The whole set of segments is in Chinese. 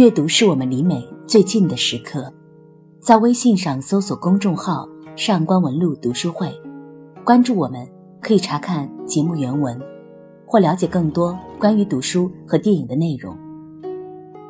阅读是我们离美最近的时刻，在微信上搜索公众号“上官文露读书会”，关注我们，可以查看节目原文，或了解更多关于读书和电影的内容。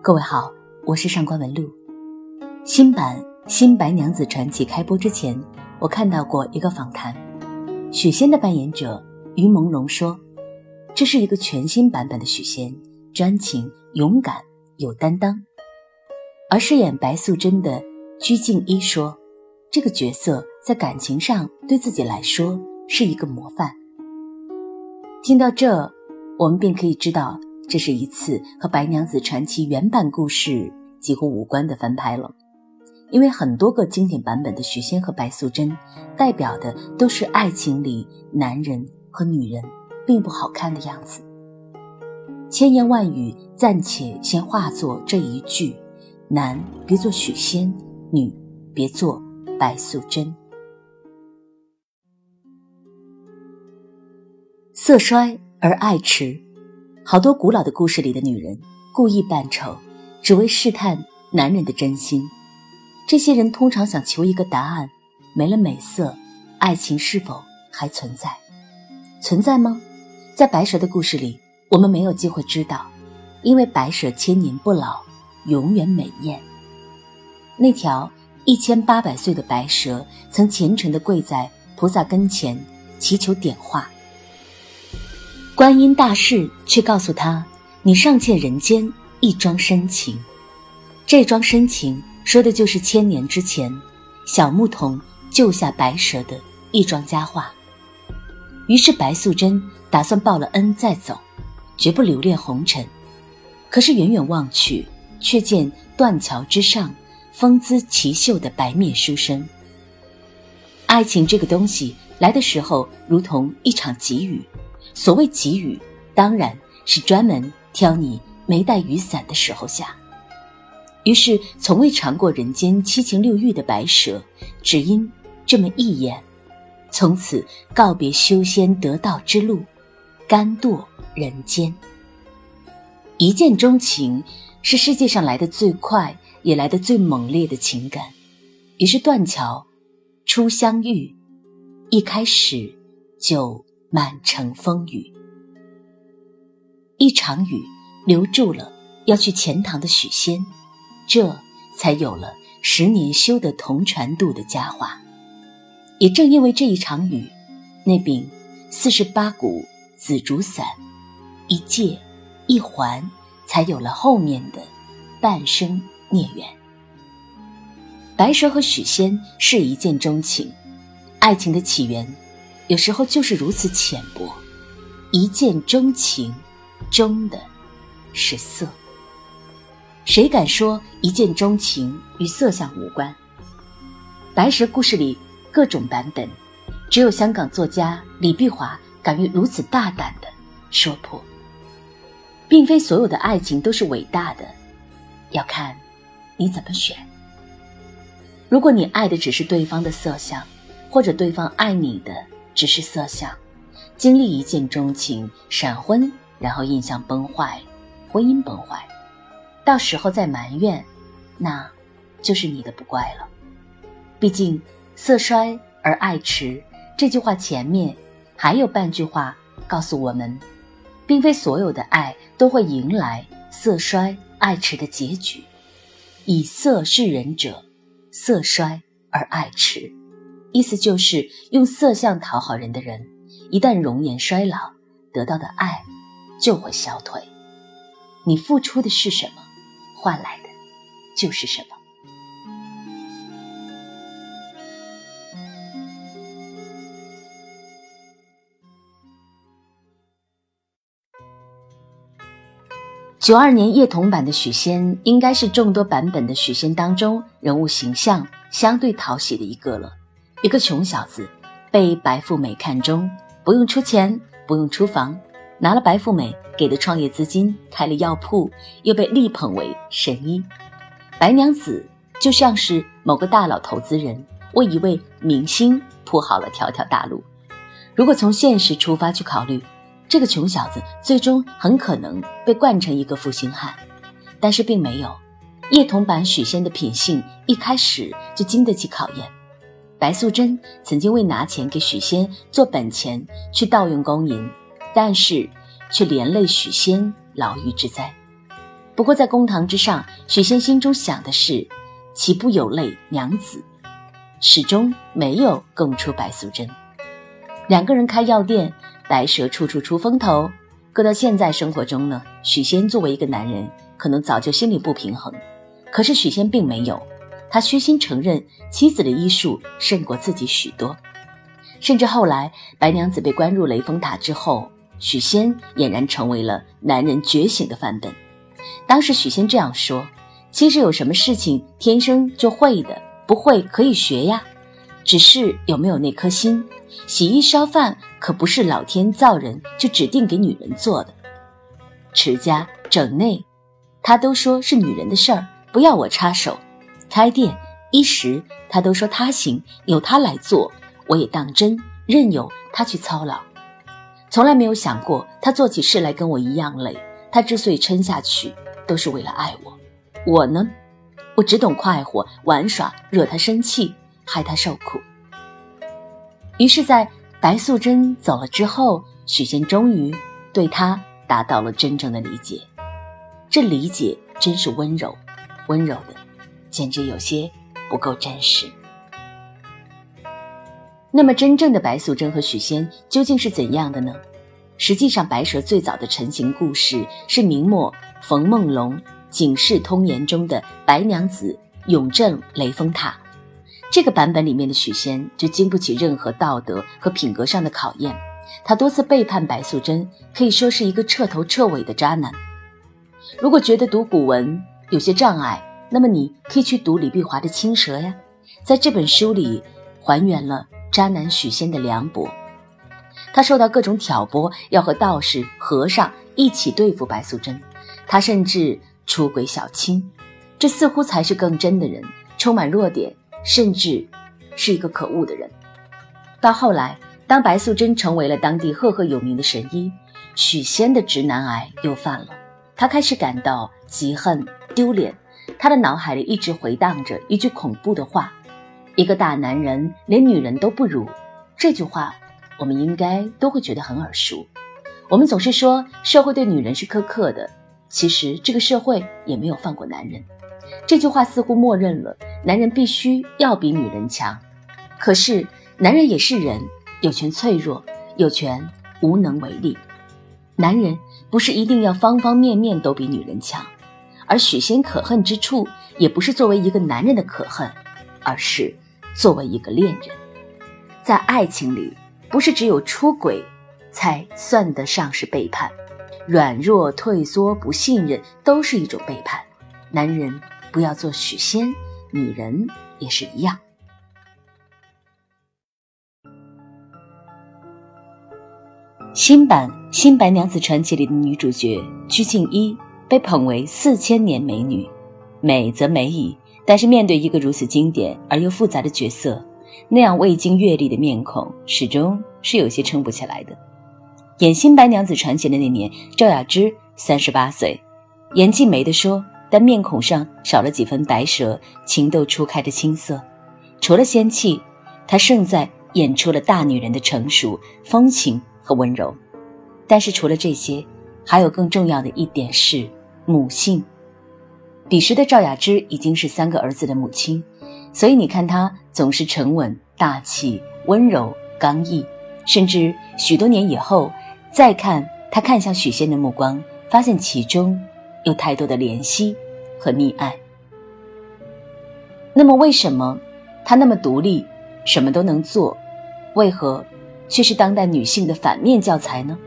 各位好，我是上官文露。新版《新白娘子传奇》开播之前，我看到过一个访谈，许仙的扮演者于朦胧说：“这是一个全新版本的许仙，专情、勇敢。”有担当，而饰演白素贞的鞠婧祎说：“这个角色在感情上对自己来说是一个模范。”听到这，我们便可以知道，这是一次和《白娘子传奇》原版故事几乎无关的翻拍了，因为很多个经典版本的许仙和白素贞，代表的都是爱情里男人和女人并不好看的样子。千言万语暂且先化作这一句：男别做许仙，女别做白素贞。色衰而爱弛，好多古老的故事里的女人故意扮丑，只为试探男人的真心。这些人通常想求一个答案：没了美色，爱情是否还存在？存在吗？在白蛇的故事里。我们没有机会知道，因为白蛇千年不老，永远美艳。那条一千八百岁的白蛇曾虔诚地跪在菩萨跟前祈求点化，观音大士却告诉他：“你尚欠人间一桩深情。”这桩深情说的就是千年之前小牧童救下白蛇的一桩佳话。于是白素贞打算报了恩再走。绝不留恋红尘，可是远远望去，却见断桥之上风姿奇秀的白面书生。爱情这个东西来的时候，如同一场急雨。所谓急雨，当然是专门挑你没带雨伞的时候下。于是，从未尝过人间七情六欲的白蛇，只因这么一眼，从此告别修仙得道之路，甘堕。人间，一见钟情是世界上来的最快也来的最猛烈的情感。于是断桥初相遇，一开始就满城风雨。一场雨留住了要去钱塘的许仙，这才有了十年修得同船渡的佳话。也正因为这一场雨，那柄四十八股紫竹伞。一借一还，才有了后面的半生孽缘。白蛇和许仙是一见钟情，爱情的起源有时候就是如此浅薄。一见钟情，钟的是色。谁敢说一见钟情与色相无关？白蛇故事里各种版本，只有香港作家李碧华敢于如此大胆的说破。并非所有的爱情都是伟大的，要看你怎么选。如果你爱的只是对方的色相，或者对方爱你的只是色相，经历一见钟情、闪婚，然后印象崩坏、婚姻崩坏，到时候再埋怨，那就是你的不乖了。毕竟“色衰而爱迟”这句话前面还有半句话告诉我们。并非所有的爱都会迎来色衰爱弛的结局，以色示人者，色衰而爱弛，意思就是用色相讨好人的人，一旦容颜衰老，得到的爱就会消退。你付出的是什么，换来的就是什么。九二年叶童版的许仙，应该是众多版本的许仙当中人物形象相对讨喜的一个了。一个穷小子被白富美看中，不用出钱，不用出房，拿了白富美给的创业资金开了药铺，又被力捧为神医。白娘子就像是某个大佬投资人为一位明星铺好了条条大路。如果从现实出发去考虑。这个穷小子最终很可能被惯成一个负心汉，但是并没有，叶童版许仙的品性一开始就经得起考验。白素贞曾经为拿钱给许仙做本钱去盗用公银，但是却连累许仙牢狱之灾。不过在公堂之上，许仙心中想的是：岂不有累娘子？始终没有供出白素贞。两个人开药店，白蛇处处出风头。搁到现在生活中呢，许仙作为一个男人，可能早就心里不平衡。可是许仙并没有，他虚心承认妻子的医术胜过自己许多。甚至后来白娘子被关入雷峰塔之后，许仙俨然成为了男人觉醒的范本。当时许仙这样说：“其实有什么事情天生就会的，不会可以学呀，只是有没有那颗心。洗衣烧饭可不是老天造人就指定给女人做的，持家整内，他都说是女人的事儿，不要我插手。开店衣食，他都说他行，由他来做，我也当真，任由他去操劳。从来没有想过他做起事来跟我一样累。他之所以撑下去。”都是为了爱我，我呢，我只懂快活玩耍，惹他生气，害他受苦。于是，在白素贞走了之后，许仙终于对她达到了真正的理解。这理解真是温柔，温柔的，简直有些不够真实。那么，真正的白素贞和许仙究竟是怎样的呢？实际上，白蛇最早的成型故事是明末。冯梦龙《警世通言》中的白娘子永镇雷峰塔，这个版本里面的许仙就经不起任何道德和品格上的考验，他多次背叛白素贞，可以说是一个彻头彻尾的渣男。如果觉得读古文有些障碍，那么你可以去读李碧华的《青蛇》呀，在这本书里还原了渣男许仙的凉薄。他受到各种挑拨，要和道士、和尚一起对付白素贞。他甚至出轨小青，这似乎才是更真的人，充满弱点，甚至是一个可恶的人。到后来，当白素贞成为了当地赫赫有名的神医，许仙的直男癌又犯了。他开始感到嫉恨、丢脸，他的脑海里一直回荡着一句恐怖的话：“一个大男人连女人都不如。”这句话，我们应该都会觉得很耳熟。我们总是说社会对女人是苛刻的。其实这个社会也没有放过男人，这句话似乎默认了男人必须要比女人强。可是男人也是人，有权脆弱，有权无能为力。男人不是一定要方方面面都比女人强，而许仙可恨之处，也不是作为一个男人的可恨，而是作为一个恋人，在爱情里，不是只有出轨才算得上是背叛。软弱、退缩、不信任，都是一种背叛。男人不要做许仙，女人也是一样。新版《新白娘子传奇》里的女主角鞠婧祎被捧为四千年美女，美则美矣，但是面对一个如此经典而又复杂的角色，那样未经阅历的面孔，始终是有些撑不起来的。演《新白娘子传奇》的那年，赵雅芝三十八岁，演技没得说，但面孔上少了几分白蛇情窦初开的青涩。除了仙气，她胜在演出了大女人的成熟、风情和温柔。但是除了这些，还有更重要的一点是母性。彼时的赵雅芝已经是三个儿子的母亲，所以你看她总是沉稳、大气、温柔、刚毅，甚至许多年以后。再看她看向许仙的目光，发现其中有太多的怜惜和溺爱。那么，为什么她那么独立，什么都能做，为何却是当代女性的反面教材呢？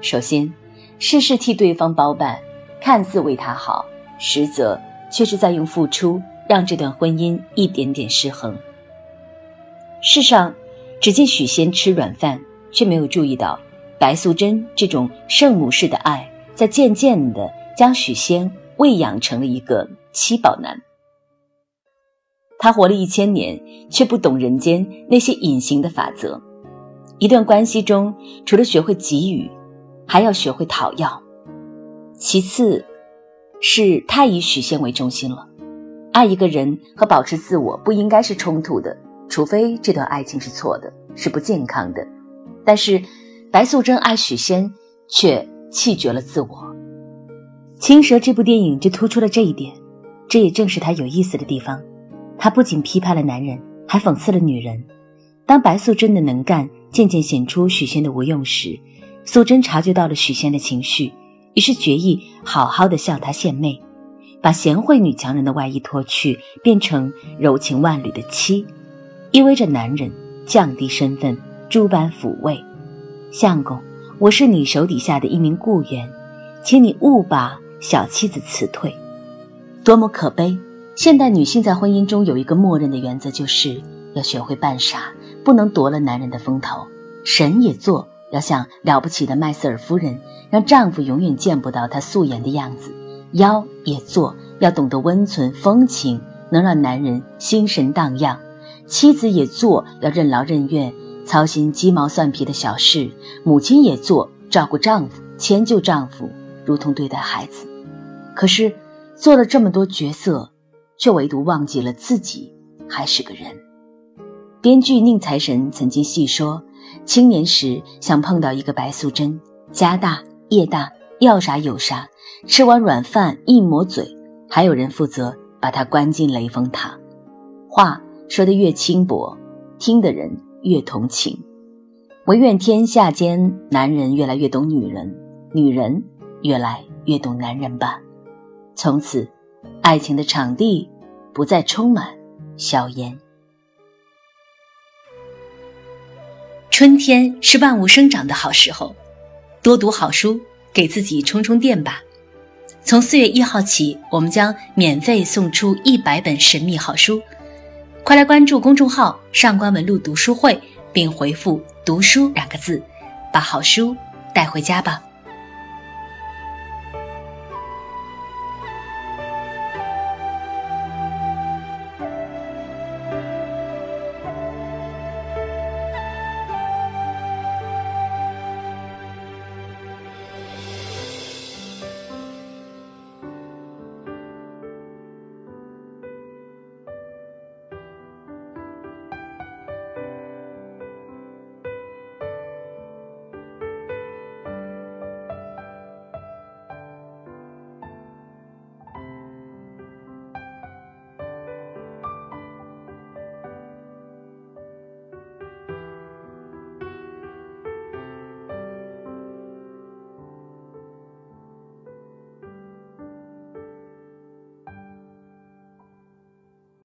首先，事事替对方包办，看似为他好，实则却是在用付出让这段婚姻一点点失衡。世上，只见许仙吃软饭，却没有注意到。白素贞这种圣母式的爱，在渐渐的将许仙喂养成了一个七宝男。他活了一千年，却不懂人间那些隐形的法则。一段关系中，除了学会给予，还要学会讨要。其次，是太以许仙为中心了。爱一个人和保持自我不应该是冲突的，除非这段爱情是错的，是不健康的。但是白素贞爱许仙，却弃绝了自我。《青蛇》这部电影就突出了这一点，这也正是它有意思的地方。它不仅批判了男人，还讽刺了女人。当白素贞的能干渐渐显出许仙的无用时，素贞察觉到了许仙的情绪，于是决意好好的向他献媚，把贤惠女强人的外衣脱去，变成柔情万缕的妻，意味着男人降低身份，诸般抚慰。相公，我是你手底下的一名雇员，请你勿把小妻子辞退。多么可悲！现代女性在婚姻中有一个默认的原则，就是要学会扮傻，不能夺了男人的风头。神也做。要像了不起的麦瑟尔夫人，让丈夫永远见不到她素颜的样子；妖也做，要懂得温存风情，能让男人心神荡漾；妻子也做，要任劳任怨，操心鸡毛蒜皮的小事；母亲也做，照顾丈夫，迁就丈夫，如同对待孩子。可是，做了这么多角色，却唯独忘记了自己还是个人。编剧宁财神曾经细说。青年时想碰到一个白素贞，家大业大，要啥有啥，吃完软饭一抹嘴，还有人负责把她关进雷峰塔。话说得越轻薄，听的人越同情。唯愿天下间男人越来越懂女人，女人越来越懂男人吧。从此，爱情的场地不再充满硝烟。春天是万物生长的好时候，多读好书，给自己充充电吧。从四月一号起，我们将免费送出一百本神秘好书，快来关注公众号“上官文露读书会”，并回复“读书”两个字，把好书带回家吧。